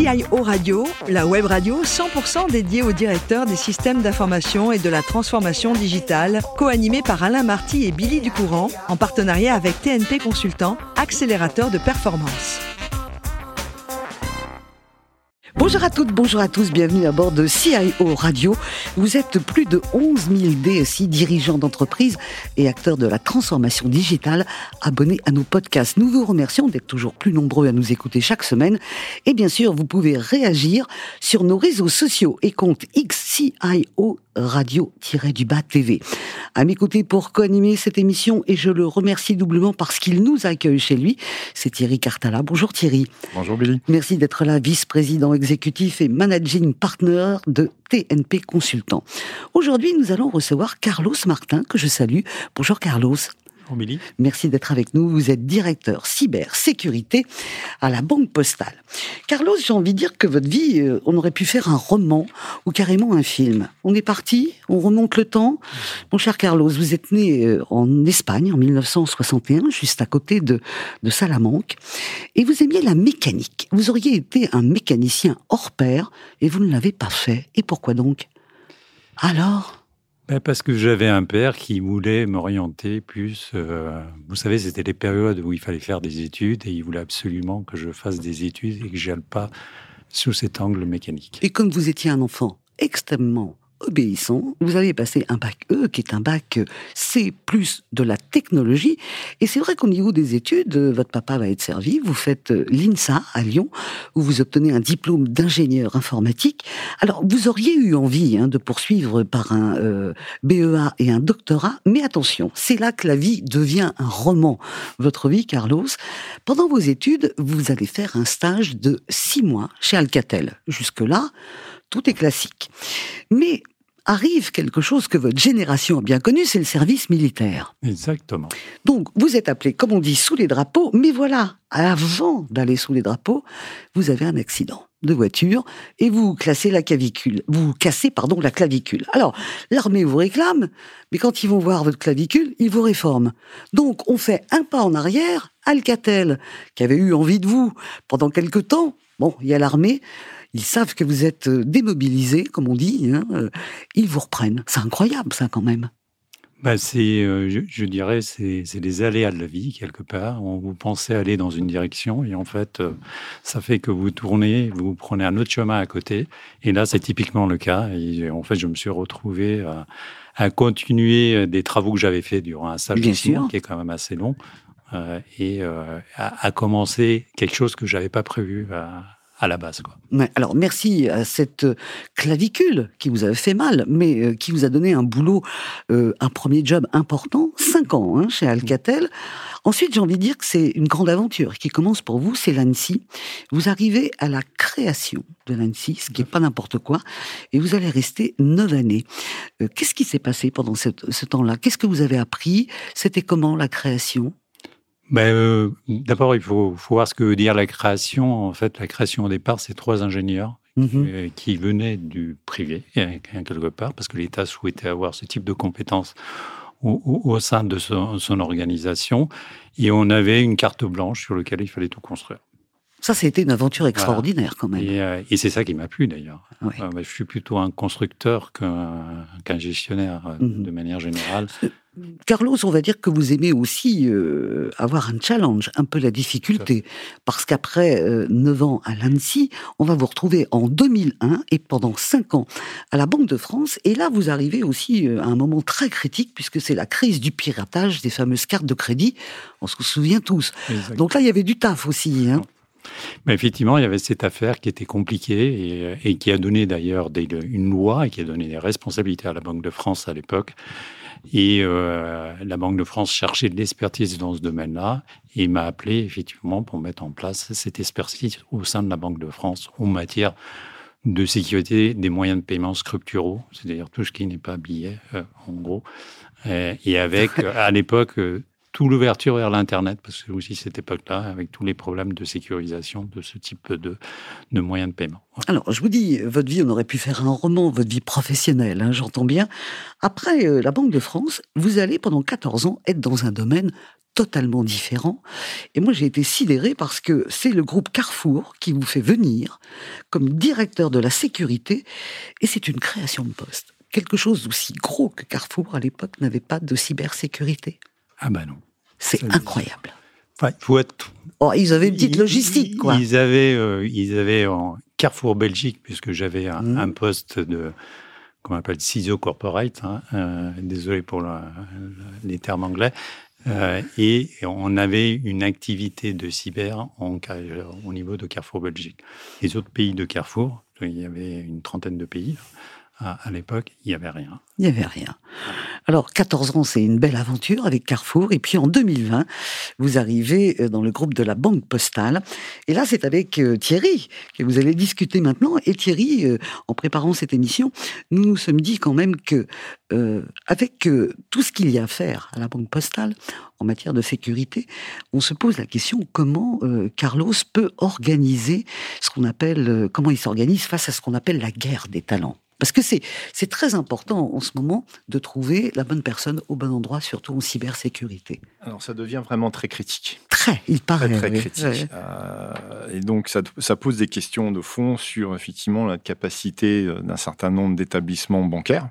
CIO Radio, la web radio 100% dédiée aux directeurs des systèmes d'information et de la transformation digitale, co-animée par Alain Marty et Billy Ducourant, en partenariat avec TNP Consultant, accélérateur de performance. Bonjour à toutes, bonjour à tous, bienvenue à bord de CIO Radio. Vous êtes plus de 11 000 DSI, dirigeants d'entreprise et acteurs de la transformation digitale, abonnés à nos podcasts. Nous vous remercions d'être toujours plus nombreux à nous écouter chaque semaine. Et bien sûr, vous pouvez réagir sur nos réseaux sociaux et comptes XCIO radio-du-bas TV. À mes côtés pour co-animer cette émission, et je le remercie doublement parce qu'il nous accueille chez lui, c'est Thierry Cartala. Bonjour Thierry. Bonjour Billy. Merci d'être là, vice-président exécutif et managing partner de TNP Consultant. Aujourd'hui, nous allons recevoir Carlos Martin, que je salue. Bonjour Carlos. Merci d'être avec nous. Vous êtes directeur cybersécurité à la Banque Postale. Carlos, j'ai envie de dire que votre vie, euh, on aurait pu faire un roman ou carrément un film. On est parti, on remonte le temps. Mon cher Carlos, vous êtes né euh, en Espagne en 1961, juste à côté de, de Salamanque, et vous aimiez la mécanique. Vous auriez été un mécanicien hors pair et vous ne l'avez pas fait. Et pourquoi donc? Alors? Parce que j'avais un père qui voulait m'orienter plus. Euh, vous savez, c'était les périodes où il fallait faire des études et il voulait absolument que je fasse des études et que j'aille pas sous cet angle mécanique. Et comme vous étiez un enfant extrêmement obéissant. Vous avez passé un bac E, qui est un bac C plus de la technologie. Et c'est vrai qu'au niveau des études, votre papa va être servi. Vous faites l'INSA à Lyon, où vous obtenez un diplôme d'ingénieur informatique. Alors, vous auriez eu envie hein, de poursuivre par un euh, BEA et un doctorat, mais attention, c'est là que la vie devient un roman. Votre vie, Carlos. Pendant vos études, vous allez faire un stage de six mois chez Alcatel. Jusque-là, tout est classique. Mais arrive quelque chose que votre génération a bien connu, c'est le service militaire. Exactement. Donc, vous êtes appelé, comme on dit, sous les drapeaux, mais voilà, avant d'aller sous les drapeaux, vous avez un accident de voiture et vous classez la clavicule. Vous cassez, pardon, la clavicule. Alors, l'armée vous réclame, mais quand ils vont voir votre clavicule, ils vous réforment. Donc, on fait un pas en arrière. Alcatel, qui avait eu envie de vous pendant quelque temps, bon, il y a l'armée, ils savent que vous êtes euh, démobilisé, comme on dit, hein, euh, ils vous reprennent. C'est incroyable, ça, quand même. Bah c'est, euh, je, dirais, c'est, c'est des aléas de la vie, quelque part. On, vous pensez aller dans une direction et en fait, ça fait que vous tournez, vous prenez un autre chemin à côté. Et là, c'est typiquement le cas. Et en fait, je me suis retrouvé à, continuer des travaux que j'avais fait durant un stage qui est quand même assez long. et à, à, commencer quelque chose que j'avais pas prévu à, à la base. Quoi. alors merci à cette clavicule qui vous avait fait mal, mais euh, qui vous a donné un boulot, euh, un premier job important, cinq ans hein, chez Alcatel. Ensuite, j'ai envie de dire que c'est une grande aventure qui commence pour vous, c'est l'ANSI. Vous arrivez à la création de l'ANSI, ce qui n'est pas n'importe quoi, et vous allez rester neuf années. Euh, qu'est-ce qui s'est passé pendant ce temps-là? Qu'est-ce que vous avez appris? C'était comment la création? Ben, euh, D'abord, il faut, faut, voir ce que veut dire la création. En fait, la création au départ, c'est trois ingénieurs mhm. euh, qui venaient du privé, quelque part, parce que l'État souhaitait avoir ce type de compétences au, au, sein de son, son, organisation. Et on avait une carte blanche sur laquelle il fallait tout construire. Ça, c'était une aventure extraordinaire quand même. Et, euh, et c'est ça qui m'a plu d'ailleurs. je suis plutôt un constructeur qu'un gestionnaire mhm. de manière générale. Carlos, on va dire que vous aimez aussi euh, avoir un challenge, un peu la difficulté, parce qu'après euh, 9 ans à l'ANSI, on va vous retrouver en 2001 et pendant 5 ans à la Banque de France, et là vous arrivez aussi euh, à un moment très critique, puisque c'est la crise du piratage des fameuses cartes de crédit, on se souvient tous. Donc là, il y avait du taf aussi. Hein. Mais effectivement, il y avait cette affaire qui était compliquée et, et qui a donné d'ailleurs une loi et qui a donné des responsabilités à la Banque de France à l'époque et euh, la Banque de France cherchait de l'expertise dans ce domaine-là et m'a appelé effectivement pour mettre en place cette expertise au sein de la Banque de France en matière de sécurité des moyens de paiement structuraux, c'est-à-dire tout ce qui n'est pas billet, euh, en gros. Euh, et avec, à l'époque, tout l'ouverture vers l'Internet, parce que aussi cette époque-là, avec tous les problèmes de sécurisation de ce type de, de moyens de paiement. Alors, je vous dis, votre vie, on aurait pu faire un roman, votre vie professionnelle, hein, j'entends bien. Après euh, la Banque de France, vous allez pendant 14 ans être dans un domaine totalement différent. Et moi, j'ai été sidéré parce que c'est le groupe Carrefour qui vous fait venir comme directeur de la sécurité, et c'est une création de poste. Quelque chose d'aussi gros que Carrefour à l'époque n'avait pas de cybersécurité. Ah ben non. C'est incroyable. Enfin, faut être. Oh, ils avaient une petite logistique, quoi. Ils avaient, euh, ils avaient en Carrefour Belgique, puisque j'avais un, mmh. poste de, qu'on appelle CISO corporate. Hein, euh, désolé pour les termes anglais. Euh, et on avait une activité de cyber en, au niveau de Carrefour Belgique. Les autres pays de Carrefour, il y avait une trentaine de pays, à, l'époque, il n'y avait rien. Il n'y avait rien. Alors, 14 ans, c'est une belle aventure avec Carrefour. Et puis, en 2020, vous arrivez euh, dans le groupe de la Banque Postale. Et là, c'est avec euh, Thierry que vous allez discuter maintenant. Et Thierry, euh, en préparant cette émission, nous nous sommes dit quand même que, avec tout ce qu'il y a à faire à la Banque Postale en matière de sécurité, on se pose la question comment Carlos peut organiser ce qu'on appelle, comment il s'organise face à ce qu'on appelle la guerre des talents. Parce que c'est, c'est très important en ce moment de trouver la bonne personne au bon endroit, surtout en cybersécurité. Alors ça devient vraiment très critique. Très, il paraît. Très, très critique. Euh, et donc ça, ça, pose des questions de fond sur effectivement la capacité euh, d'un certain nombre d'établissements bancaires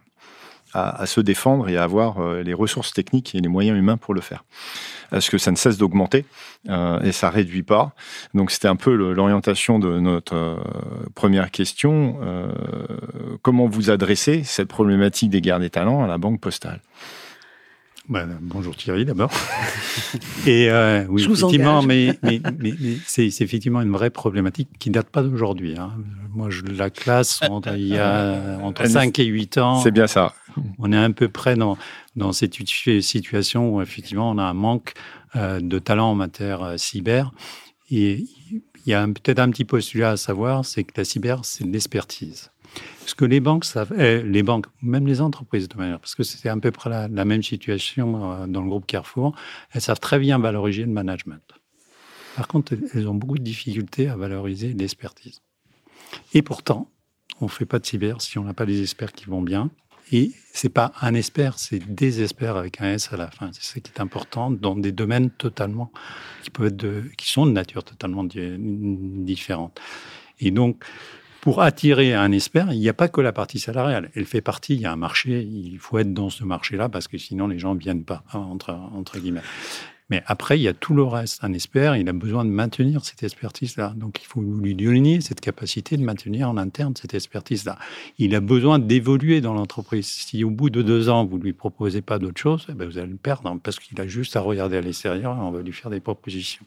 à, se défendre et à avoir euh, les ressources techniques et les moyens humains pour le faire. Parce que ça ne cesse d'augmenter euh, et ça réduit pas. Donc c'était un peu l'orientation de notre euh, première question. comment vous adressez cette problématique des guerres des talents à la banque postale? Bah, bonjour Thierry d'abord. Et oui, effectivement, mais, mais, mais, c'est effectivement une vraie problématique qui date pas d'aujourd'hui. Hein. Moi, je la classe entre, il y a entre 5 et 8 ans. C'est bien ça. On est à peu près dans, cette situation où effectivement on a un manque euh, de talent en matière euh, cyber. Et il y a peut-être un petit postulat à savoir, c'est que la cyber, c'est de l'expertise. Ce que les banques savent, eh, les banques, même les entreprises de manière, parce que c'est à peu près la, même situation euh, dans le groupe Carrefour, elles savent très bien valoriser le management. Par contre, elles ont beaucoup de difficultés à valoriser l'expertise. Et pourtant, on ne fait pas de cyber si on n'a pas les experts qui vont bien. Et c'est pas un expert, c'est des avec un S à la fin. C'est ce qui est important dans des domaines totalement qui peuvent être qui sont de nature totalement différente. Et donc, pour attirer un expert, il n'y a pas que la partie salariale. Elle fait partie, il y a un marché, il faut être dans ce marché-là parce que sinon les gens ne viennent pas, entre, entre guillemets. Mais après, il y a tout le reste. Un expert, il a besoin de maintenir cette expertise-là. Donc, il faut lui donner cette capacité de maintenir en interne cette expertise-là. Il a besoin d'évoluer dans l'entreprise. Si au bout de deux ans, vous ne lui proposez pas d'autre chose, eh ben, vous allez le perdre hein, parce qu'il a juste à regarder à l'extérieur et on va lui faire des propositions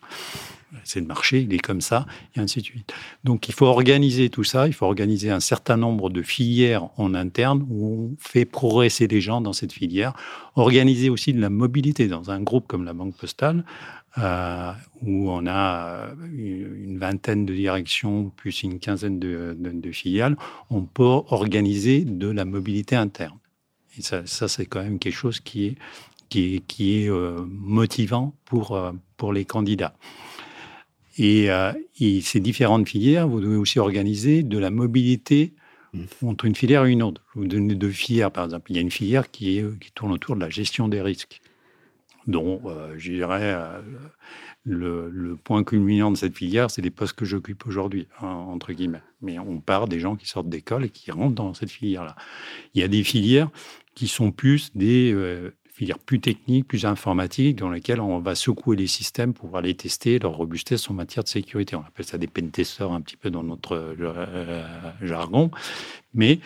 c'est le marché, il est comme ça, et ainsi de suite. Donc il faut organiser tout ça, il faut organiser un certain nombre de filières en interne où on fait progresser les gens dans cette filière, organiser aussi de la mobilité dans un groupe comme la Banque Postale, euh, où on a une vingtaine de directions plus une quinzaine de, filiales, on peut organiser de la mobilité interne. Et ça, c'est quand même quelque chose qui est, euh, motivant pour, euh, les candidats. Euh, et, ces différentes filières, vous devez aussi organiser de la mobilité. Entre une filière et une autre. Je vous donne deux filières, par exemple. Il y a une filière qui, qui tourne autour de la gestion des risques, dont, euh, je dirais, euh, le, point culminant de cette filière, c'est les postes que j'occupe aujourd'hui, hein, entre guillemets. Mais on part des gens qui sortent d'école et qui rentrent dans cette filière-là. Il y a des filières qui sont plus des filières plus techniques, plus informatiques, dans lesquelles on va secouer les systèmes pour pouvoir les tester, leur robustesse en matière de sécurité. On appelle ça des pentesters un petit peu dans notre euh, jargon. Mais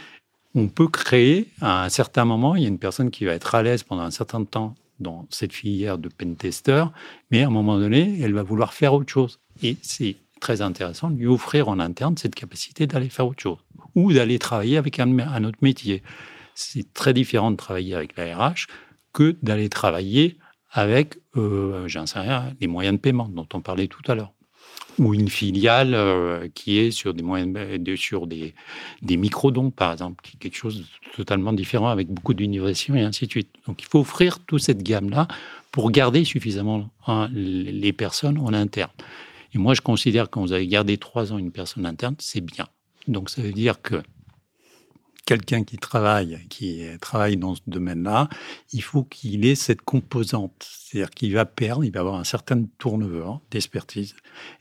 on peut créer, à un certain moment, il y a une personne qui va être à l'aise pendant un certain temps dans cette filière de pentester, mais à un moment donné, elle va vouloir faire autre chose. Et c'est très intéressant de lui offrir en interne cette capacité d'aller faire autre chose ou d'aller travailler avec un, un autre métier. C'est très différent de travailler avec la RH que d'aller travailler avec, euh, j'en sais rien, les moyens de paiement dont on parlait tout à l'heure. ou une filiale euh, qui est sur des moyens, sur des, des microdons, par exemple, qui est quelque chose de totalement différent avec beaucoup d'innovation et ainsi de suite. Donc, il faut offrir toute cette gamme-là pour garder suffisamment hein, les personnes en interne. Et moi, je considère que quand vous avez gardé trois ans une personne interne, c'est bien. Donc, ça veut dire que quelqu'un qui travaille, qui travaille dans ce domaine-là, il faut qu'il ait cette composante. C'est-à-dire qu'il va perdre, il va avoir un certain turnover d'expertise,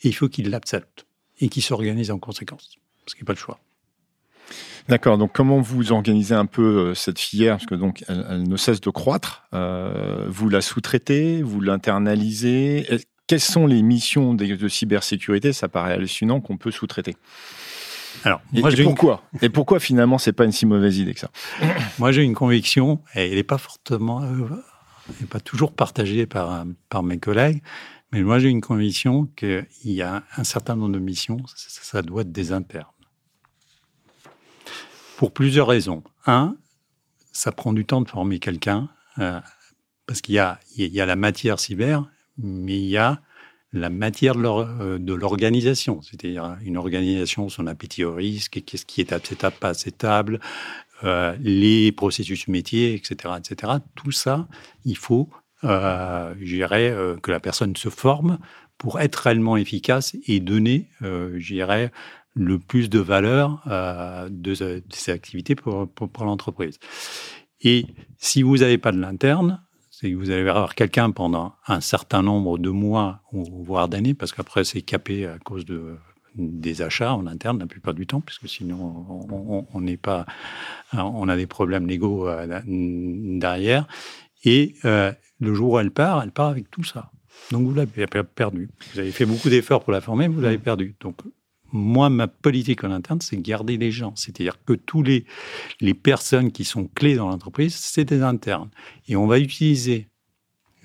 et il faut qu'il l'accepte et qu'il s'organise en conséquence, parce qu'il n'y a pas le choix. D'accord. Donc, comment vous organisez un peu euh, cette filière? Parce que donc, elle, ne cesse de croître. Euh, vous la sous-traitez, vous l'internalisez. Quelles sont les missions de cybersécurité? Ça paraît hallucinant qu'on peut sous-traiter. Alors, moi, et, pourquoi? Et pourquoi finalement c'est pas une si mauvaise idée que ça? Moi, j'ai une conviction, et elle n'est pas fortement, euh, pas toujours partagée par par mes collègues, mais moi j'ai une conviction qu'il y a un certain nombre de missions, ça, doit être des internes. Pour plusieurs raisons. Un, ça prend du temps de former quelqu'un, euh, parce qu'il y a, il y a la matière cyber, mais il y a la matière euh, de l'organisation, c'est-à-dire une organisation, son appétit au risque, qu'est-ce qui est acceptable, pas acceptable, euh, les processus métiers, etc., etc. Tout ça, il faut, euh, euh, que la personne se forme pour être réellement efficace et donner, euh, le plus de valeur de, de, ces activités pour l'entreprise. Et si vous n'avez pas de l'interne, c'est que vous allez avoir quelqu'un pendant un certain nombre de mois ou voire d'années, parce qu'après c'est capé à cause de des achats en interne la plupart du temps, puisque sinon on n'est pas, on a des problèmes légaux euh, derrière. Et euh, le jour où elle part, elle part avec tout ça. Donc vous l'avez perdu. Vous avez fait beaucoup d'efforts pour la former, vous l'avez perdu. Donc moi, ma politique en interne, c'est garder les gens. C'est-à-dire que tous les, les personnes qui sont clés dans l'entreprise, c'est des internes. Et on va utiliser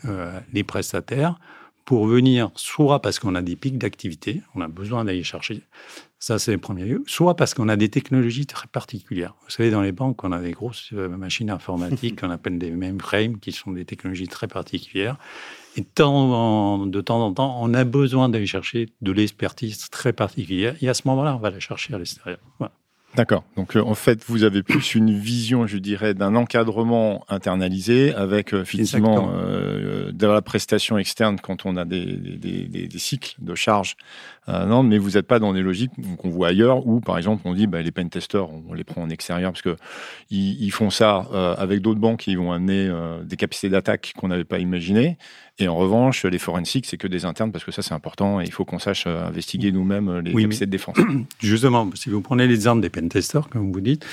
euh, les prestataires pour venir, soit parce qu'on a des pics d'activité, on a besoin d'aller chercher, ça c'est le premier lieu, soit parce qu'on a des technologies très particulières. Vous savez, dans les banques, on a des grosses euh, machines informatiques qu'on appelle des mainframes, qui sont des technologies très particulières. Et de temps, en, de temps en temps, on a besoin d'aller chercher de l'expertise très particulière. Et à ce moment-là, on va la chercher à l'extérieur. Voilà. D'accord. Donc euh, en fait, vous avez plus une vision, je dirais, d'un encadrement internalisé avec euh, effectivement euh, de la prestation externe quand on a des, des, des, des cycles de charge. Euh, non, mais vous n'êtes pas dans des logiques qu'on voit ailleurs où, par exemple, on dit bah, les pentesters, on les prend en extérieur parce que ils, ils font ça avec d'autres banques qui vont amener des capacités d'attaque qu'on n'avait pas imaginées. Et en revanche, les forensics, c'est que des internes parce que ça, c'est important et il faut qu'on sache investiguer nous-mêmes les capacités de défense. Justement, si vous prenez l'exemple des pentesters, comme vous dites,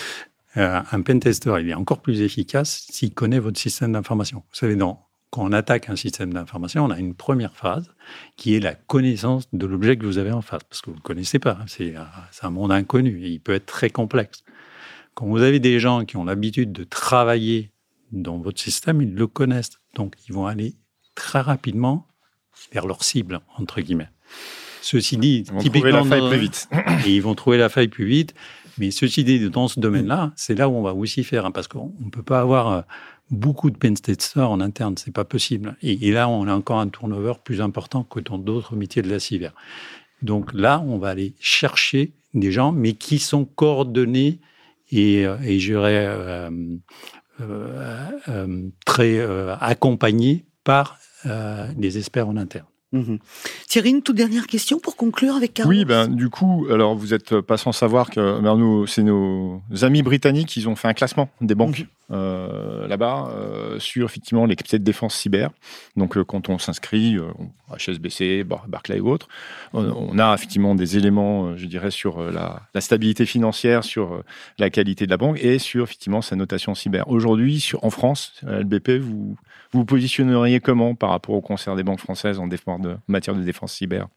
euh, un pentester, il est encore plus efficace s'il connaît votre système d'information. Vous savez, quand on attaque un système d'information, on a une première phase qui est la connaissance de l'objet que vous avez en face, parce que vous ne le connaissez pas. Hein. C'est un monde inconnu et il peut être très complexe. Quand vous avez des gens qui ont l'habitude de travailler dans votre système, ils le connaissent. Donc, ils vont aller très rapidement vers leur cible, entre guillemets. Ceci dit, ils vont trouver la faille plus vite. et ils vont trouver la faille plus vite. Mais ceci dit, dans ce domaine-là, c'est là où on va aussi faire, hein, parce qu'on ne peut pas avoir euh, beaucoup de pentesters en interne, c'est pas possible. Et, là, on a encore un turnover plus important que dans d'autres métiers de la cyber. Donc là, on va aller chercher des gens, mais qui sont coordonnés et, euh, et je dirais, euh, euh, très accompagnés par des experts en interne. Mhm. Thierry, une toute dernière question pour conclure avec Carlos. Oui, ben du coup, alors vous n'êtes pas sans savoir que ben, c'est nos amis britanniques, ils ont fait un classement des banques. Mhm. Euh, là-bas euh, sur effectivement les capacités de défense cyber. Donc euh, quand on s'inscrit, HSBC, Barclay ou autres, on, a effectivement des éléments, je dirais, sur la, stabilité financière, sur la qualité de la banque et sur effectivement sa notation cyber. Aujourd'hui, en France, LBP, vous vous positionneriez comment par rapport au concert des banques françaises en matière de défense cyber?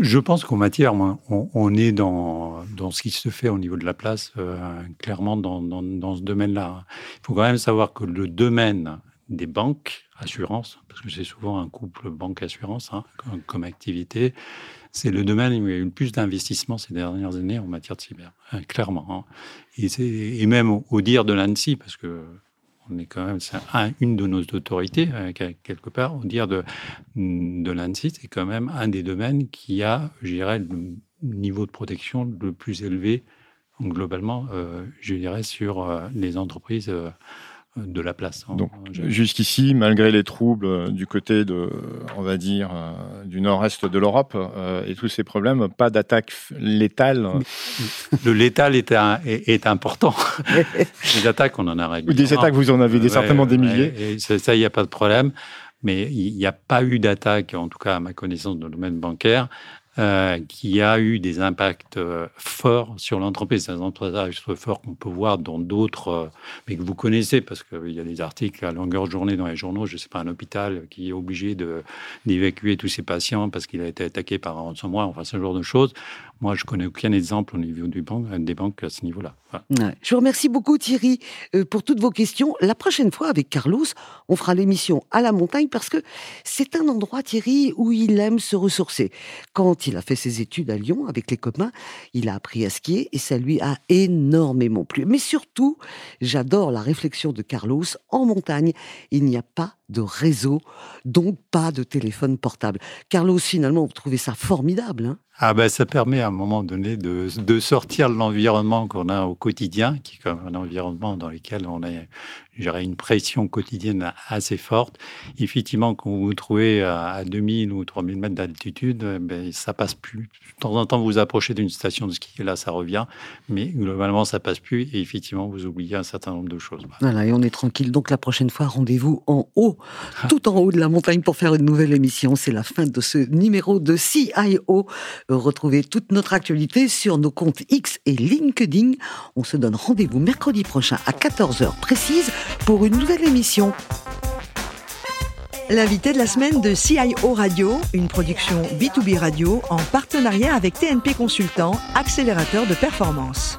Je pense qu'en matière, on, est dans, dans, ce qui se fait au niveau de la place, euh, clairement dans, dans, ce domaine-là. Il faut quand même savoir que le domaine des banques, assurance, parce que c'est souvent un couple banque-assurance hein, comme, activité, c'est le domaine où il y a eu le plus d'investissements ces dernières années en matière de cyber, hein, clairement. Hein. Et, même au, dire de l'ANSI, parce que on est quand même une de nos autorités quelque part. On dire de de l'ANSI, c'est quand même un des domaines qui a, je dirais, le niveau de protection le plus élevé globalement, je dirais, sur les entreprises de la place. Donc, jusqu'ici, malgré les troubles euh, du côté de, on va dire, euh, du nord-est de l'Europe euh, et tous ces problèmes, pas d'attaque létale. Le létal est, est, important. les attaques, on en a régulièrement. Des attaques, vous en avez certainement des milliers. ça, il n'y a pas de problème. Mais il n'y a pas eu d'attaque, en tout cas à ma connaissance, dans le domaine bancaire, euh, qui a eu des impacts euh, forts sur l'entreprise. C'est un entreprise fort qu'on peut voir dans d'autres, euh, mais que vous connaissez parce qu'il y a des articles à longueur de journée dans les journaux. Je ne sais pas, un hôpital qui est obligé d'évacuer tous ses patients parce qu'il a été attaqué par un ransomware, enfin ce genre de choses. Moi, je connais aucun exemple au niveau des banques à ce niveau-là. Je vous remercie beaucoup Thierry pour toutes vos questions. La prochaine fois avec Carlos, on fera l'émission à la montagne parce que c'est un endroit Thierry où il aime se ressourcer. Quand il a fait ses études à Lyon avec les copains, il a appris à skier et ça lui a énormément plu. Mais surtout, j'adore la réflexion de Carlos. En montagne, il n'y a pas de réseau, donc pas de téléphone portable. Carlos, finalement, vous trouvez ça formidable hein? Ah ben, ça permet à un moment donné de, de sortir de l'environnement qu'on a au quotidien, qui est comme un environnement dans lequel on a j'aurais une pression quotidienne assez forte. Effectivement, quand vous vous trouvez à 2000 ou 3000 mètres d'altitude, eh ben, ça passe plus. De temps en temps, vous vous approchez d'une station de ski et là, ça revient. Mais globalement, ça passe plus et effectivement, vous oubliez un certain nombre de choses. Voilà, et on est tranquille. Donc, la prochaine fois, rendez-vous en haut. Tout en haut de la montagne pour faire une nouvelle émission. C'est la fin de ce numéro de CIO. Retrouvez toute notre actualité sur nos comptes X et LinkedIn. On se donne rendez-vous mercredi prochain à 14h précise pour une nouvelle émission. L'invité de la semaine de CIO Radio, une production B2B Radio en partenariat avec TNP Consultant, accélérateur de performance.